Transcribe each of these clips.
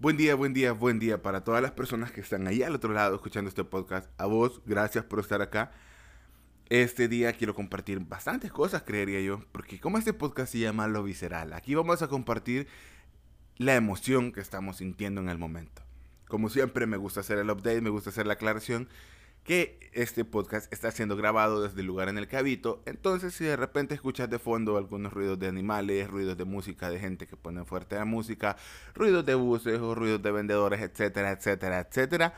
Buen día, buen día, buen día para todas las personas que están ahí al otro lado escuchando este podcast. A vos, gracias por estar acá. Este día quiero compartir bastantes cosas, creería yo, porque como este podcast se llama Lo Visceral, aquí vamos a compartir la emoción que estamos sintiendo en el momento. Como siempre, me gusta hacer el update, me gusta hacer la aclaración que este podcast está siendo grabado desde el lugar en el que habito. Entonces, si de repente escuchas de fondo algunos ruidos de animales, ruidos de música, de gente que pone fuerte la música, ruidos de buses o ruidos de vendedores, etcétera, etcétera, etcétera,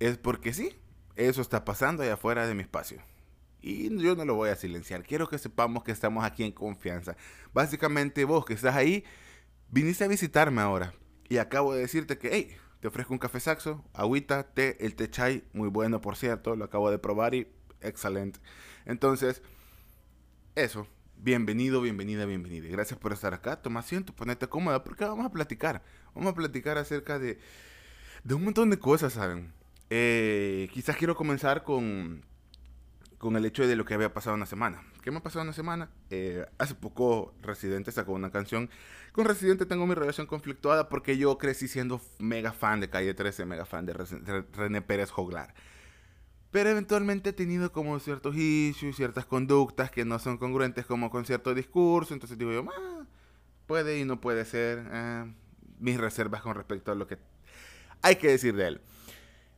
es porque sí, eso está pasando allá afuera de mi espacio. Y yo no lo voy a silenciar. Quiero que sepamos que estamos aquí en confianza. Básicamente, vos que estás ahí, viniste a visitarme ahora. Y acabo de decirte que, hey, te ofrezco un café saxo, agüita, té, el té chai, muy bueno por cierto, lo acabo de probar y excelente. Entonces, eso, bienvenido, bienvenida, bienvenida. Gracias por estar acá, toma asiento, ponete cómoda porque vamos a platicar. Vamos a platicar acerca de, de un montón de cosas, ¿saben? Eh, quizás quiero comenzar con, con el hecho de lo que había pasado una semana. ¿Qué me ha pasado una semana? Eh, hace poco Residente sacó una canción. Con Residente tengo mi relación conflictuada porque yo crecí siendo mega fan de Calle 13, mega fan de, René Pérez Joglar. Pero eventualmente he tenido como ciertos issues, ciertas conductas que no son congruentes como con cierto discurso. Entonces digo yo, ah, puede y no puede ser. Eh, mis reservas con respecto a lo que hay que decir de él.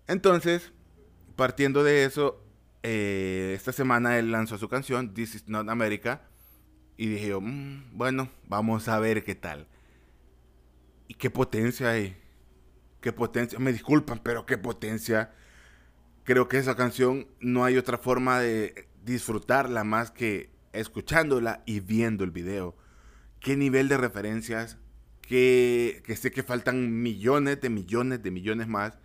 Entonces, partiendo de eso, eh, esta semana él lanzó su canción, This is Not America. Y dije yo, mm, bueno, vamos a ver qué tal. Y qué potencia hay. Qué potencia. Me disculpan, pero qué potencia. Creo que esa canción no hay otra forma de disfrutarla más que escuchándola y viendo el video. Qué nivel de referencias. Que, que sé que faltan millones de millones de millones más.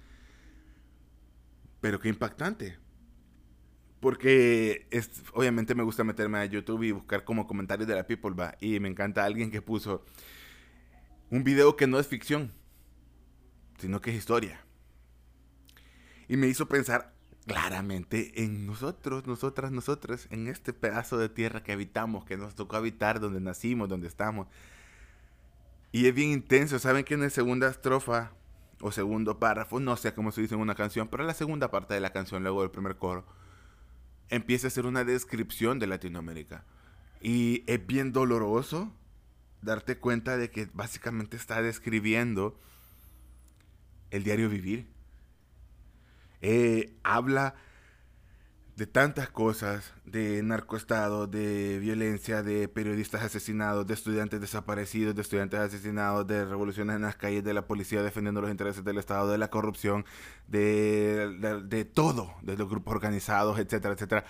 Pero qué impactante. Porque es, obviamente me gusta meterme a YouTube y buscar como comentarios de la people, va. Y me encanta alguien que puso un video que no es ficción, sino que es historia. Y me hizo pensar claramente en nosotros, nosotras, nosotras, en este pedazo de tierra que habitamos, que nos tocó habitar, donde nacimos, donde estamos. Y es bien intenso. Saben que en la segunda estrofa o segundo párrafo, no sé cómo se dice en una canción, pero en la segunda parte de la canción, luego del primer coro, empieza a hacer una descripción de Latinoamérica. Y es bien doloroso darte cuenta de que básicamente está describiendo el diario vivir. Eh, habla de tantas cosas, de narcoestado, de violencia, de periodistas asesinados, de estudiantes desaparecidos, de estudiantes asesinados, de revoluciones en las calles, de la policía defendiendo los intereses del Estado, de la corrupción, de, de, todo, de los grupos organizados, etcétera, etcétera.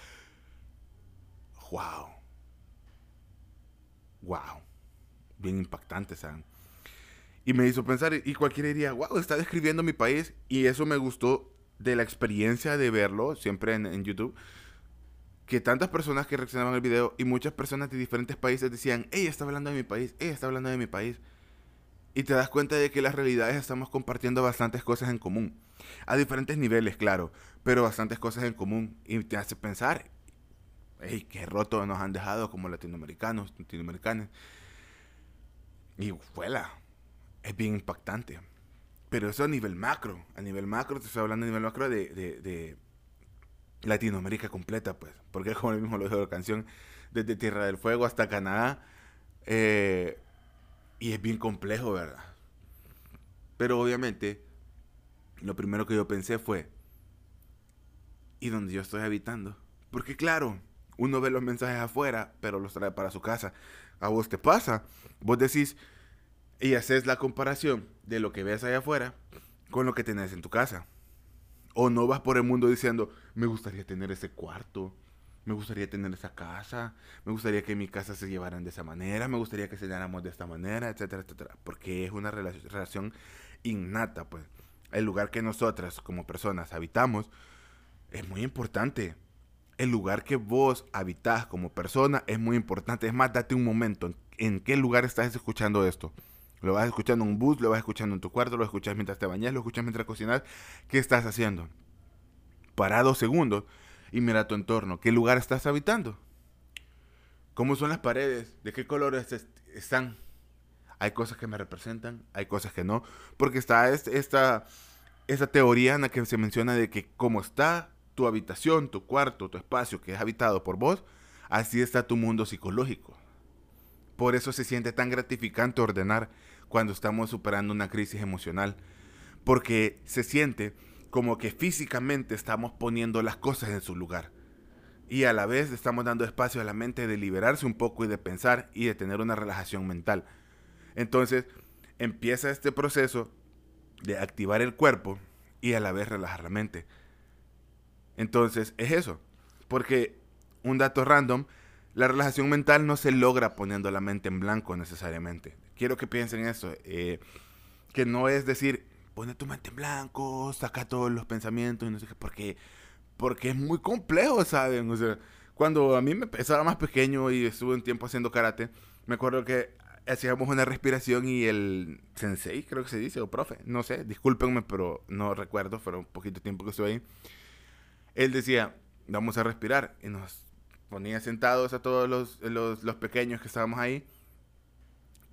¡Wow! ¡Wow! Bien impactante, ¿saben? Y me hizo pensar, y cualquiera diría, wow, está describiendo mi país, y eso me gustó de la experiencia de verlo, siempre en, YouTube, que tantas personas que reaccionaban al video y muchas personas de diferentes países decían, ella está hablando de mi país, ella está hablando de mi país. Y te das cuenta de que las realidades estamos compartiendo bastantes cosas en común. A diferentes niveles, claro, pero bastantes cosas en común. Y te hace pensar, hey, qué roto nos han dejado como latinoamericanos, latinoamericanos. Y fuela, es bien impactante. Pero eso a nivel macro. A nivel macro, te estoy hablando a nivel macro de, de, Latinoamérica completa, pues. Porque como mismo lo dijo la canción, desde Tierra del Fuego hasta Canadá. Eh, y es bien complejo, ¿verdad? Pero obviamente, lo primero que yo pensé fue, ¿y dónde yo estoy habitando? Porque claro, uno ve los mensajes afuera, pero los trae para su casa. A vos te pasa. Vos decís, y haces la comparación de lo que ves allá afuera con lo que tenés en tu casa. O no vas por el mundo diciendo, me gustaría tener ese cuarto, me gustaría tener esa casa, me gustaría que mi casa se llevaran de esa manera, me gustaría que se llenáramos de esta manera, etcétera, etcétera. Porque es una relación innata, pues. El lugar que nosotras como personas habitamos es muy importante. El lugar que vos habitás como persona es muy importante. Es más, date un momento. ¿En qué lugar estás escuchando esto? Lo vas escuchando en un bus, lo vas escuchando en tu cuarto, lo escuchas mientras te bañas, lo escuchas mientras cocinas. ¿Qué estás haciendo? Para dos segundos y mira tu entorno. ¿Qué lugar estás habitando? ¿Cómo son las paredes? ¿De qué colores están? Hay cosas que me representan, hay cosas que no. Porque está esta, esta teoría en la que se menciona de que como está tu habitación, tu cuarto, tu espacio que es habitado por vos, así está tu mundo psicológico. Por eso se siente tan gratificante ordenar cuando estamos superando una crisis emocional. Porque se siente como que físicamente estamos poniendo las cosas en su lugar. Y a la vez estamos dando espacio a la mente de liberarse un poco y de pensar y de tener una relajación mental. Entonces empieza este proceso de activar el cuerpo y a la vez relajar la mente. Entonces es eso. Porque un dato random, la relajación mental no se logra poniendo la mente en blanco necesariamente. Quiero que piensen eso. Eh, que no es decir, pone tu mente en blanco, saca todos los pensamientos y no sé qué. Porque, porque es muy complejo, ¿saben? O sea, cuando a mí me pesaba más pequeño y estuve un tiempo haciendo karate, me acuerdo que hacíamos una respiración y el sensei, creo que se dice, o profe, no sé, discúlpenme, pero no recuerdo, fue un poquito tiempo que estuve ahí. Él decía, vamos a respirar, y nos ponía sentados a todos los, los, los pequeños que estábamos ahí,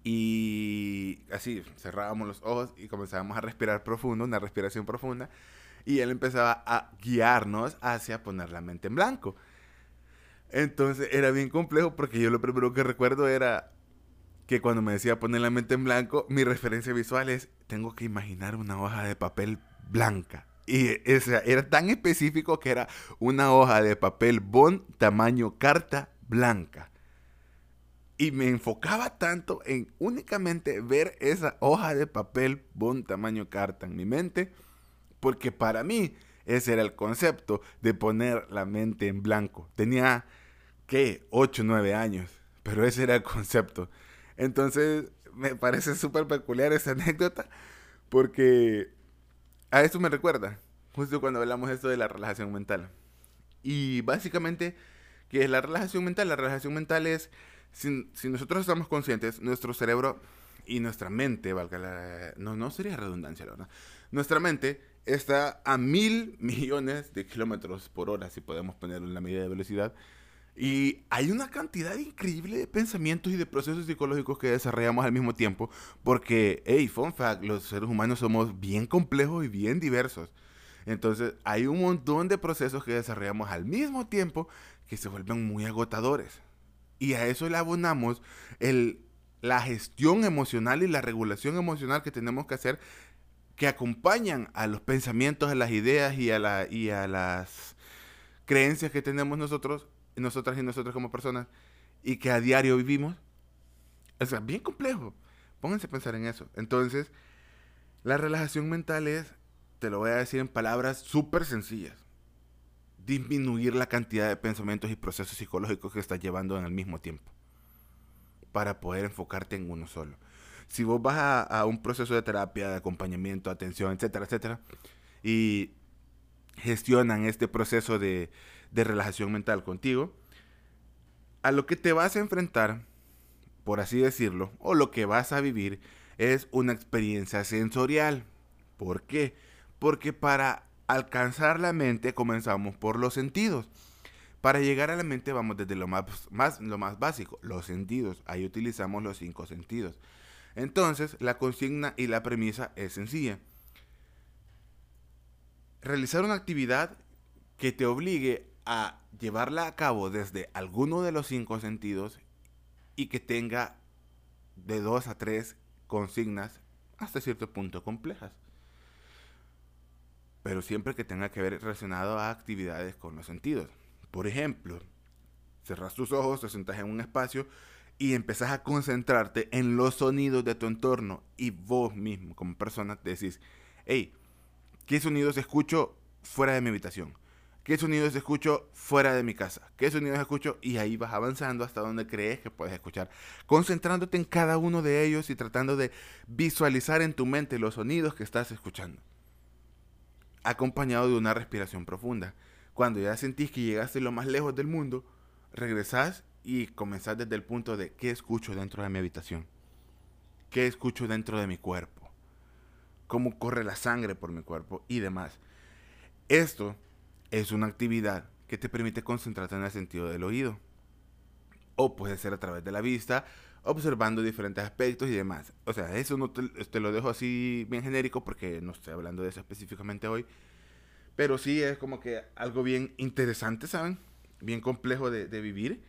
y así cerrábamos los ojos y comenzábamos a respirar profundo, una respiración profunda, y él empezaba a guiarnos hacia poner la mente en blanco. Entonces era bien complejo porque yo lo primero que recuerdo era que cuando me decía poner la mente en blanco, mi referencia visual es, tengo que imaginar una hoja de papel blanca. Y era tan específico que era una hoja de papel bond tamaño carta blanca. Y me enfocaba tanto en únicamente ver esa hoja de papel bond tamaño carta en mi mente, porque para mí ese era el concepto de poner la mente en blanco. Tenía, ¿qué? 8 o 9 años, pero ese era el concepto. Entonces, me parece súper peculiar esa anécdota porque a eso me recuerda, justo cuando hablamos esto de la relajación mental. Y básicamente, ¿qué es la relajación mental? La relajación mental es, si, nosotros estamos conscientes, nuestro cerebro y nuestra mente, valga la, no, no sería redundancia, la verdad. Nuestra mente está a mil millones de kilómetros por hora, si podemos ponerlo en la medida de velocidad, y hay una cantidad increíble de pensamientos y de procesos psicológicos que desarrollamos al mismo tiempo, porque, hey, fun fact, los seres humanos somos bien complejos y bien diversos. Entonces, hay un montón de procesos que desarrollamos al mismo tiempo que se vuelven muy agotadores. Y a eso le abonamos el, la gestión emocional y la regulación emocional que tenemos que hacer que acompañan a los pensamientos, a las ideas y a, la, y a las creencias que tenemos nosotros nosotras y nosotros como personas y que a diario vivimos. O sea, bien complejo. Pónganse a pensar en eso. Entonces, la relajación mental es, te lo voy a decir en palabras súper sencillas, disminuir la cantidad de pensamientos y procesos psicológicos que estás llevando en el mismo tiempo para poder enfocarte en uno solo. Si vos vas a, un proceso de terapia, de acompañamiento, atención, etcétera, etcétera, y gestionan este proceso de, de relajación mental contigo, a lo que te vas a enfrentar, por así decirlo, o lo que vas a vivir es una experiencia sensorial. ¿Por qué? Porque para alcanzar la mente comenzamos por los sentidos. Para llegar a la mente vamos desde lo más, más, lo más básico, los sentidos. Ahí utilizamos los cinco sentidos. Entonces, la consigna y la premisa es sencilla. Realizar una actividad que te obligue a llevarla a cabo desde alguno de los cinco sentidos y que tenga de dos a tres consignas hasta cierto punto complejas. Pero siempre que tenga que ver relacionado a actividades con los sentidos. Por ejemplo, cerras tus ojos, te sentas en un espacio y empezás a concentrarte en los sonidos de tu entorno y vos mismo como persona te decís, hey, ¿qué sonidos escucho fuera de mi habitación? ¿Qué sonidos escucho fuera de mi casa? ¿Qué sonidos escucho? Y ahí vas avanzando hasta donde crees que puedes escuchar. Concentrándote en cada uno de ellos y tratando de visualizar en tu mente los sonidos que estás escuchando. Acompañado de una respiración profunda. Cuando ya sentís que llegaste lo más lejos del mundo, regresás y comenzás desde el punto de qué escucho dentro de mi habitación. ¿Qué escucho dentro de mi cuerpo? ¿Cómo corre la sangre por mi cuerpo? Y demás. Esto es una actividad que te permite concentrarte en el sentido del oído. o puede ser a través de la vista, observando diferentes aspectos y demás. O sea, eso no te, lo dejo así bien genérico porque no estoy hablando de eso específicamente hoy. Pero sí es como que algo bien interesante, ¿saben? Bien complejo de, vivir.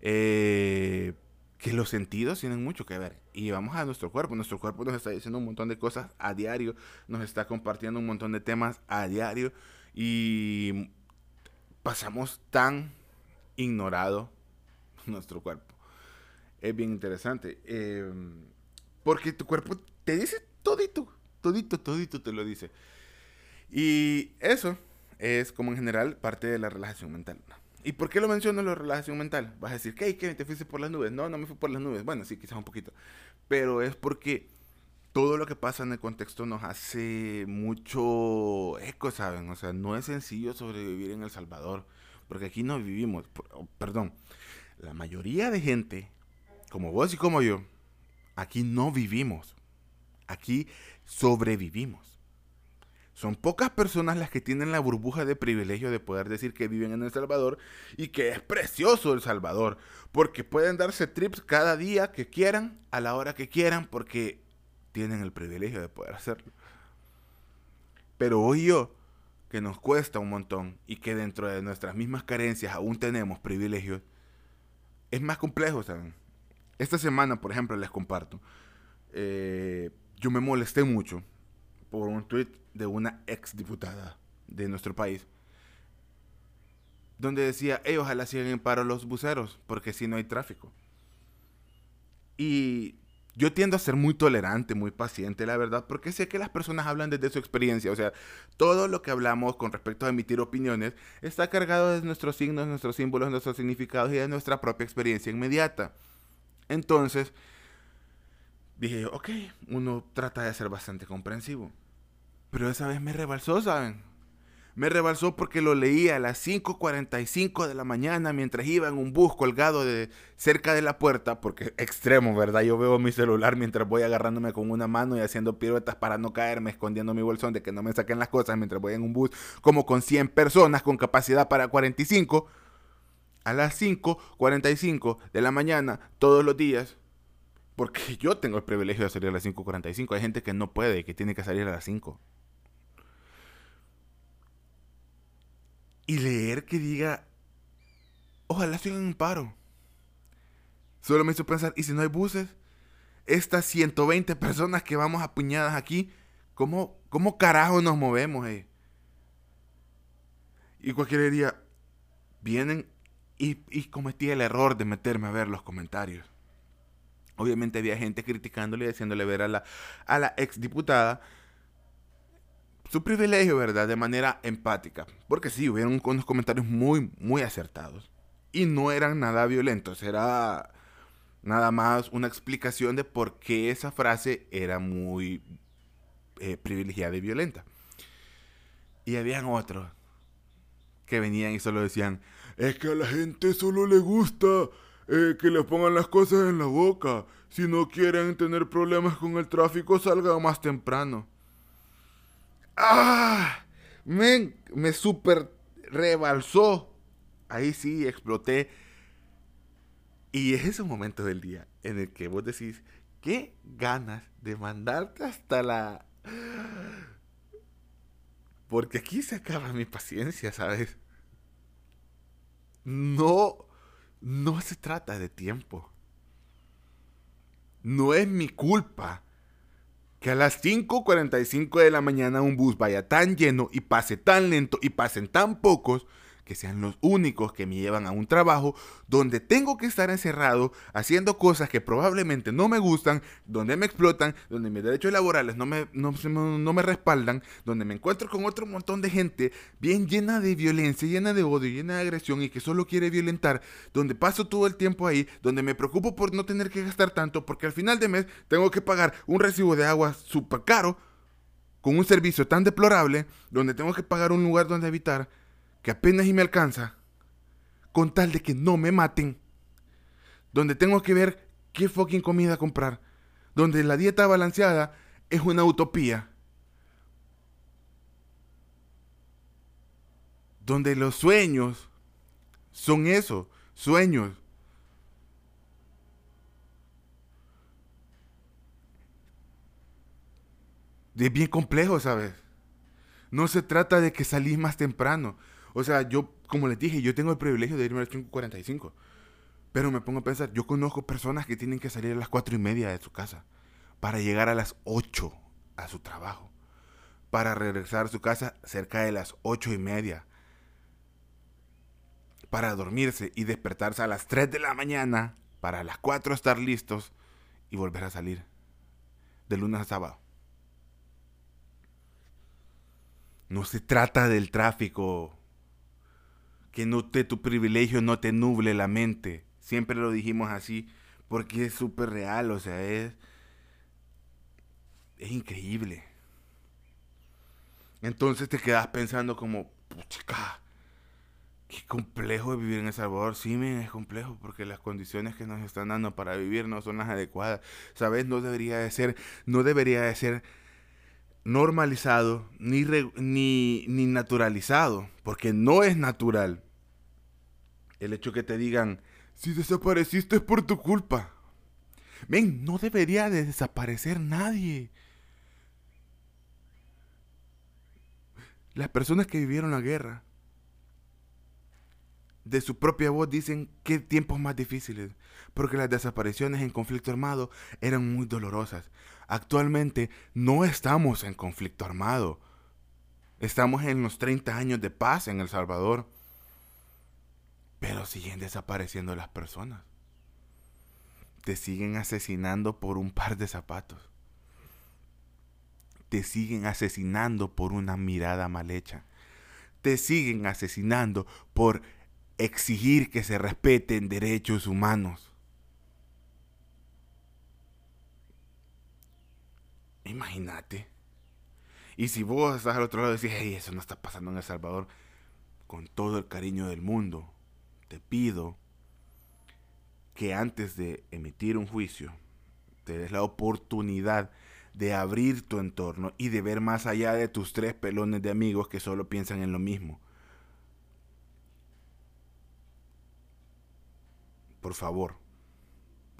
Eh, que los sentidos tienen mucho que ver. Y vamos a nuestro cuerpo. Nuestro cuerpo nos está diciendo un montón de cosas a diario. Nos está compartiendo un montón de temas a diario. Y pasamos tan ignorado nuestro cuerpo. Es bien interesante. Em, porque tu cuerpo te dice todito, todito, todito te lo dice. Y eso es como en general parte de la relajación mental. ¿Y por qué lo menciono la relajación mental? Vas a decir, ¿qué? ¿Qué? ¿Te fuiste por las nubes? No, no me fui por las nubes. Bueno, sí, quizás un poquito. Pero es porque todo lo que pasa en el contexto nos hace mucho eco, ¿saben? O sea, no es sencillo sobrevivir en El Salvador. Porque aquí no vivimos, perdón, la mayoría de gente, como vos y como yo, aquí no vivimos. Aquí sobrevivimos. Son pocas personas las que tienen la burbuja de privilegio de poder decir que viven en El Salvador y que es precioso El Salvador, porque pueden darse trips cada día que quieran, a la hora que quieran, porque tienen el privilegio de poder hacerlo. Pero hoy yo, que nos cuesta un montón y que dentro de nuestras mismas carencias aún tenemos privilegios, es más complejo, ¿saben? Esta semana, por ejemplo, les comparto, eh, yo me molesté mucho por un tweet de una ex diputada de nuestro país, donde decía, hey, ojalá sigan en paro los buceros, porque si no hay tráfico. Y yo tiendo a ser muy tolerante, muy paciente, la verdad, porque sé que las personas hablan desde su experiencia. O sea, todo lo que hablamos con respecto a emitir opiniones está cargado de nuestros signos, nuestros símbolos, nuestros significados y de nuestra propia experiencia inmediata. Entonces, dije, ok, uno trata de ser bastante comprensivo. Pero esa vez me rebalsó, ¿saben? Me rebalsó porque lo leía a las 5.45 de la mañana mientras iba en un bus colgado de cerca de la puerta, porque extremo, ¿verdad? Yo veo mi celular mientras voy agarrándome con una mano y haciendo piruetas para no caerme, escondiendo mi bolsón de que no me saquen las cosas mientras voy en un bus, como con 100 personas con capacidad para 45. A las 5.45 de la mañana, todos los días, porque yo tengo el privilegio de salir a las 5.45. Hay gente que no puede, que tiene que salir a las 5. y leer que diga, ojalá sigan en paro. Solo me hizo pensar, ¿y si no hay buses? Estas 120 personas que vamos apuñadas aquí, ¿cómo, cómo carajo nos movemos? Eh? Y cualquier día vienen y, y cometí el error de meterme a ver los comentarios. Obviamente había gente criticándole y haciéndole ver a la, a la exdiputada su privilegio, ¿verdad? De manera empática. Porque sí, hubieron unos comentarios muy, muy acertados. Y no eran nada violentos, era nada más una explicación de por qué esa frase era muy eh, privilegiada y violenta. Y habían otros que venían y solo decían, es que a la gente solo le gusta eh, que le pongan las cosas en la boca. Si no quieren tener problemas con el tráfico, salgan más temprano. ¡Ah! Me, me super rebalsó. Ahí sí exploté. Y es ese momento del día en el que vos decís, qué ganas de mandarte hasta la... Porque aquí se acaba mi paciencia, ¿sabes? No, no se trata de tiempo. No es mi culpa que a las 5.45 de la mañana un bus vaya tan lleno y pase tan lento y pasen tan pocos que sean los únicos que me llevan a un trabajo donde tengo que estar encerrado haciendo cosas que probablemente no me gustan, donde me explotan, donde mis derechos laborales no me, no, me respaldan, donde me encuentro con otro montón de gente bien llena de violencia, llena de odio, llena de agresión y que solo quiere violentar, donde paso todo el tiempo ahí, donde me preocupo por no tener que gastar tanto porque al final de mes tengo que pagar un recibo de agua súper caro con un servicio tan deplorable, donde tengo que pagar un lugar donde habitar que apenas y me alcanza, con tal de que no me maten, donde tengo que ver qué fucking comida comprar, donde la dieta balanceada es una utopía, donde los sueños son eso, sueños. Es bien complejo, ¿sabes? No se trata de que salís más temprano, o sea, yo, como les dije, yo tengo el privilegio de irme a las 5.45. Pero me pongo a pensar, yo conozco personas que tienen que salir a las 4 y media de su casa para llegar a las 8 a su trabajo. Para regresar a su casa cerca de las 8 y media. Para dormirse y despertarse a las 3 de la mañana. Para las 4 estar listos y volver a salir. De lunes a sábado. No se trata del tráfico. Que no te, tu privilegio no te nuble la mente. Siempre lo dijimos así porque es súper real, o sea, es, es increíble. Entonces te quedas pensando como, puchica, qué complejo es vivir en El Salvador. Sí, es complejo porque las condiciones que nos están dando para vivir no son las adecuadas. ¿Sabes? No debería de ser, no debería de ser normalizado ni, ni, ni naturalizado, porque no es natural. El hecho que te digan, si desapareciste es por tu culpa. Ven, no debería de desaparecer nadie. Las personas que vivieron la guerra, de su propia voz dicen qué tiempos más difíciles, porque las desapariciones en conflicto armado eran muy dolorosas. Actualmente no estamos en conflicto armado. Estamos en los 30 años de paz en El Salvador. Pero siguen desapareciendo las personas. Te siguen asesinando por un par de zapatos. Te siguen asesinando por una mirada mal hecha. Te siguen asesinando por exigir que se respeten derechos humanos. Imagínate. Y si vos estás al otro lado y decís, hey, eso no está pasando en El Salvador, con todo el cariño del mundo, te pido que antes de emitir un juicio, te des la oportunidad de abrir tu entorno y de ver más allá de tus tres pelones de amigos que solo piensan en lo mismo. Por favor,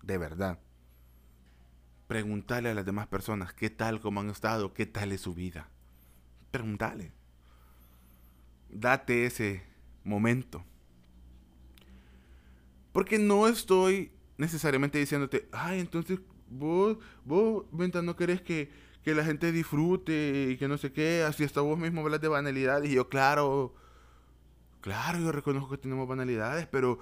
de verdad, preguntarle a las demás personas qué tal, cómo han estado, qué tal es su vida. Preguntale. Date ese momento porque no estoy necesariamente diciéndote, ay, entonces vos, vos, Venta, no querés que, que la gente disfrute y que no sé qué, así hasta vos mismo hablas de banalidades. Y yo, claro, claro, yo reconozco que tenemos banalidades, pero,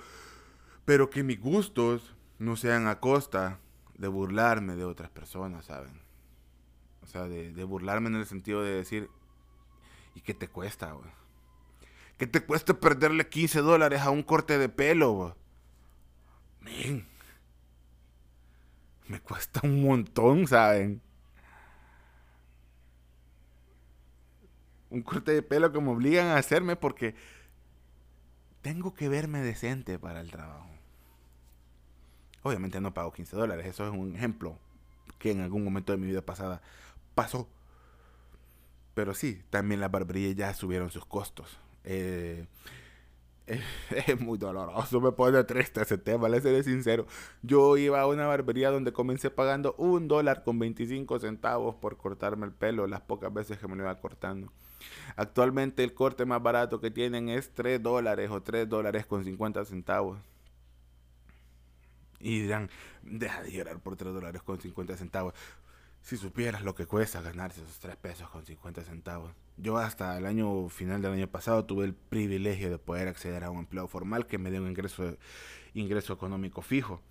pero que mis gustos no sean a costa de burlarme de otras personas, ¿saben? O sea, de, burlarme en el sentido de decir, ¿y qué te cuesta, güey? ¿Qué te cuesta perderle 15 dólares a un corte de pelo, güey? me cuesta un montón, ¿saben? Un corte de pelo que me obligan a hacerme porque tengo que verme decente para el trabajo. Obviamente no pago 15 dólares, eso es un ejemplo que en algún momento de mi vida pasada pasó. Pero sí, también las barberías ya subieron sus costos. Eh, es muy doloroso, me pone triste ese tema, le seré sincero. Yo iba a una barbería donde comencé pagando un dólar con 25 centavos por cortarme el pelo, las pocas veces que me lo iba cortando. Actualmente el corte más barato que tienen es 3 dólares o 3 dólares con 50 centavos. Y dirán, deja de llorar por 3 dólares con 50 centavos. Si supieras lo que cuesta ganarse esos 3 pesos con 50 centavos. Yo hasta el año final del año pasado tuve el privilegio de poder acceder a un empleo formal que me dio un ingreso, ingreso económico fijo.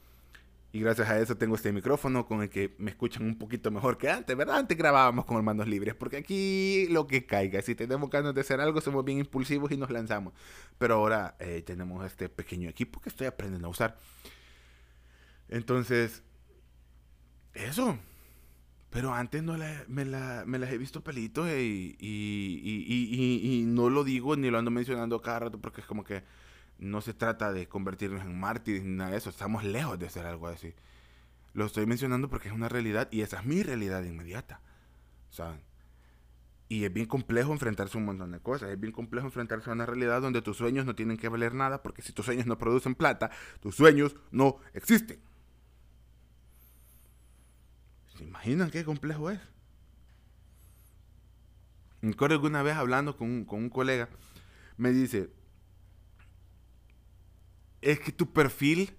Y gracias a eso tengo este micrófono con el que me escuchan un poquito mejor que antes, ¿verdad? Antes grabábamos con manos libres, porque aquí lo que caiga, si tenemos ganas de hacer algo, somos bien impulsivos y nos lanzamos. Pero ahora eh, tenemos este pequeño equipo que estoy aprendiendo a usar. Entonces, eso, pero antes no me, la, me, las he visto pelitos y, y, no lo digo ni lo ando mencionando cada rato porque es como que no se trata de convertirnos en mártires ni nada de eso. Estamos lejos de hacer algo así. Lo estoy mencionando porque es una realidad y esa es mi realidad inmediata. ¿Saben? Y es bien complejo enfrentarse a un montón de cosas. Es bien complejo enfrentarse a una realidad donde tus sueños no tienen que valer nada porque si tus sueños no producen plata, tus sueños no existen. ¿Se imaginan qué complejo es? Me acuerdo alguna vez hablando con un, con un colega, me dice, es que tu perfil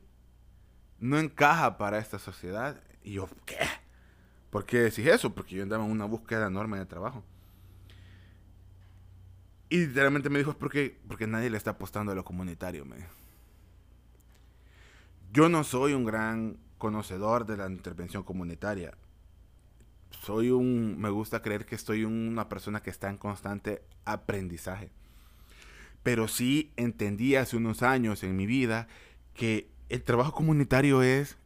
no encaja para esta sociedad. Y yo, ¿qué? ¿Por qué decís eso? Porque yo andaba en una búsqueda enorme de trabajo. Y literalmente me dijo, es porque, porque nadie le está apostando a lo comunitario. Me Yo no soy un gran conocedor de la intervención comunitaria. Soy un, me gusta creer que estoy una persona que está en constante aprendizaje. Pero sí entendí hace unos años en mi vida que el trabajo comunitario es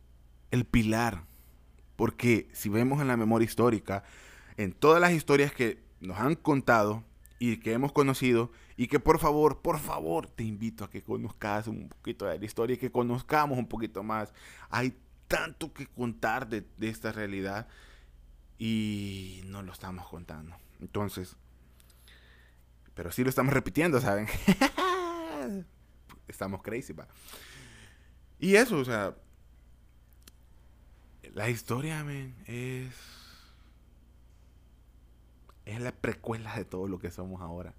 el pilar. Porque si vemos en la memoria histórica, en todas las historias que nos han contado y que hemos conocido, y que por favor, por favor, te invito a que conozcas un poquito de la historia y que conozcamos un poquito más. Hay tanto que contar de, de esta realidad y no lo estamos contando. Entonces, pero sí lo estamos repitiendo, ¿saben? estamos crazy, va. Y eso, o sea, la historia, man, es es la precuela de todo lo que somos ahora.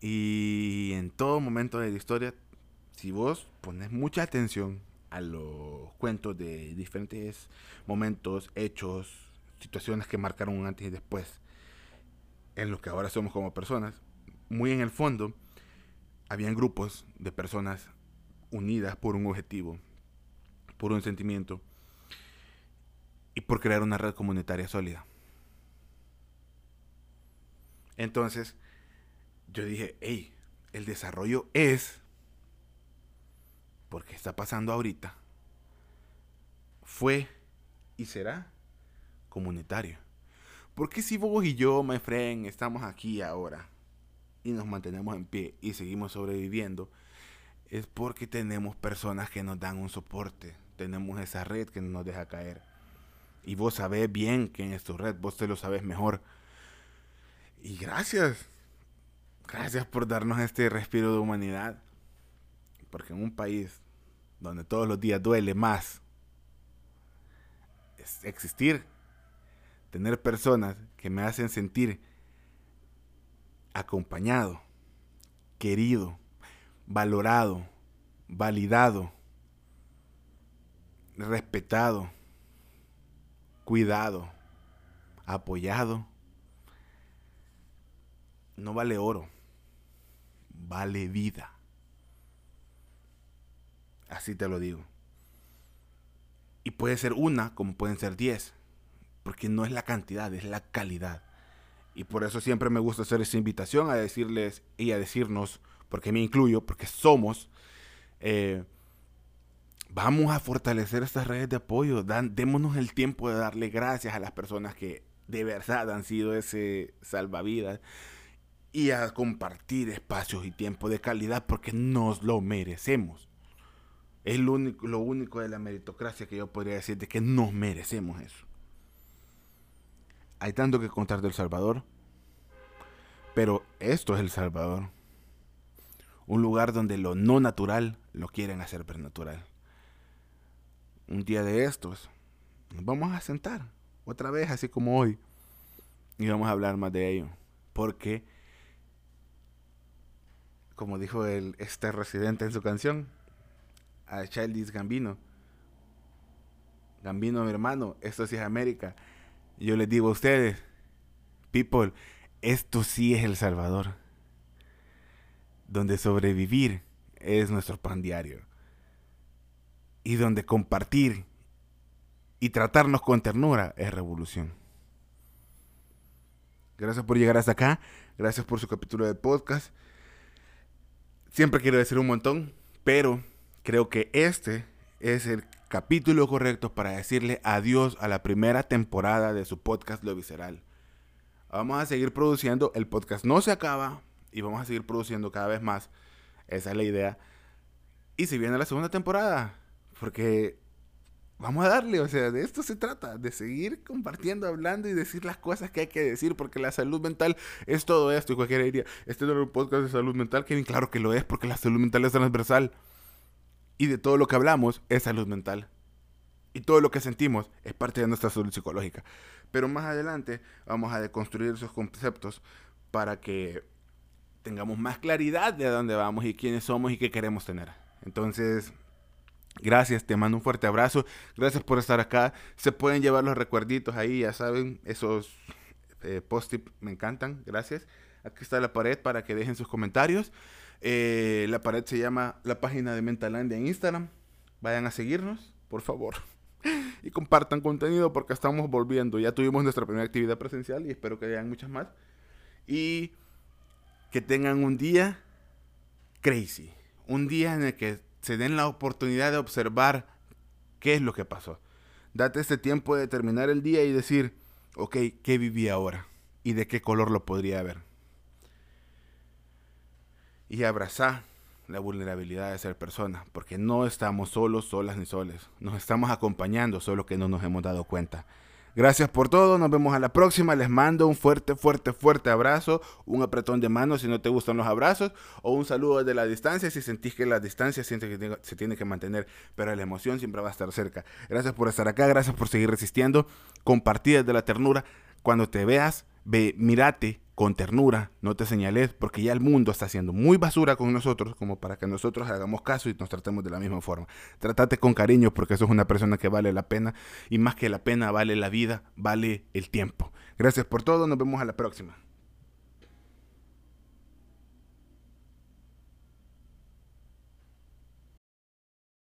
Y en todo momento de la historia, si vos pones mucha atención a los cuentos de diferentes momentos, hechos, situaciones que marcaron antes y después en lo que ahora somos como personas, muy en el fondo, habían grupos de personas unidas por un objetivo, por un sentimiento y por crear una red comunitaria sólida. Entonces, yo dije, hey, el desarrollo es, porque está pasando ahorita, fue y será comunitario. Porque si vos y yo, my friend, estamos aquí ahora y nos mantenemos en pie y seguimos sobreviviendo, es porque tenemos personas que nos dan un soporte, tenemos esa red que no nos deja caer. Y vos sabés bien que en tu red, vos te lo sabes mejor. Y gracias, gracias por darnos este respiro de humanidad. Porque en un país donde todos los días duele más existir tener personas que me hacen sentir acompañado, querido, valorado, validado, respetado, cuidado, apoyado, no vale oro, vale vida. Así te lo digo. Y puede ser una como pueden ser diez porque no es la cantidad, es la calidad. Y por eso siempre me gusta hacer esa invitación a decirles y a decirnos, porque me incluyo, porque somos, eh, vamos a fortalecer estas redes de apoyo, Dan, démonos el tiempo de darle gracias a las personas que de verdad han sido ese salvavidas y a compartir espacios y tiempo de calidad porque nos lo merecemos. Es lo único, lo único de la meritocracia que yo podría decir de que nos merecemos eso. Hay tanto que contar del Salvador. Pero esto es El Salvador. Un lugar donde lo no natural lo quieren hacer natural. Un día de estos nos vamos a sentar otra vez así como hoy y vamos a hablar más de ello. Porque, como dijo el, este residente en su canción, a Childish Gambino, Gambino mi hermano, esto sí es América. Yo les digo a ustedes, people, esto sí es El Salvador, donde sobrevivir es nuestro pan diario y donde compartir y tratarnos con ternura es revolución. Gracias por llegar hasta acá, gracias por su capítulo de podcast. Siempre quiero decir un montón, pero creo que este es el capítulo correcto para decirle adiós a la primera temporada de su podcast Lo Visceral. Vamos a seguir produciendo, el podcast no se acaba y vamos a seguir produciendo cada vez más. Esa es la idea. Y si viene la segunda temporada, porque vamos a darle, o sea, de esto se trata, de seguir compartiendo, hablando y decir las cosas que hay que decir, porque la salud mental es todo esto. Y cualquiera diría, este no es un podcast de salud mental, Kevin, claro que lo es, porque la salud mental es transversal. Y de todo lo que hablamos es salud mental. Y todo lo que sentimos es parte de nuestra salud psicológica. Pero más adelante vamos a deconstruir esos conceptos para que tengamos más claridad de dónde vamos y quiénes somos y qué queremos tener. Entonces, gracias, te mando un fuerte abrazo. Gracias por estar acá. Se pueden llevar los recuerditos ahí, ya saben, esos eh, post-it me encantan. Gracias. Aquí está la pared para que dejen sus comentarios. Eh, la pared se llama la página de Mentalandia en Instagram. Vayan a seguirnos, por favor. y compartan contenido porque estamos volviendo. Ya tuvimos nuestra primera actividad presencial y espero que hayan muchas más. Y que tengan un día crazy. Un día en el que se den la oportunidad de observar qué es lo que pasó. Date este tiempo de terminar el día y decir, ok, ¿qué viví ahora? ¿Y de qué color lo podría ver? Y abrazar la vulnerabilidad de ser persona, porque no estamos solos, solas ni soles. Nos estamos acompañando, solo que no nos hemos dado cuenta. Gracias por todo, nos vemos a la próxima. Les mando un fuerte, fuerte, fuerte abrazo, un apretón de mano si no te gustan los abrazos, o un saludo desde la distancia si sentís que la distancia se tiene que mantener, pero la emoción siempre va a estar cerca. Gracias por estar acá, gracias por seguir resistiendo. Compartí desde la ternura. Cuando te veas, ve, mírate con ternura, no te señales, porque ya el mundo está haciendo muy basura con nosotros, como para que nosotros hagamos caso y nos tratemos de la misma forma. Tratate con cariño, porque sos una persona que vale la pena, y más que la pena vale la vida, vale el tiempo. Gracias por todo, nos vemos a la próxima.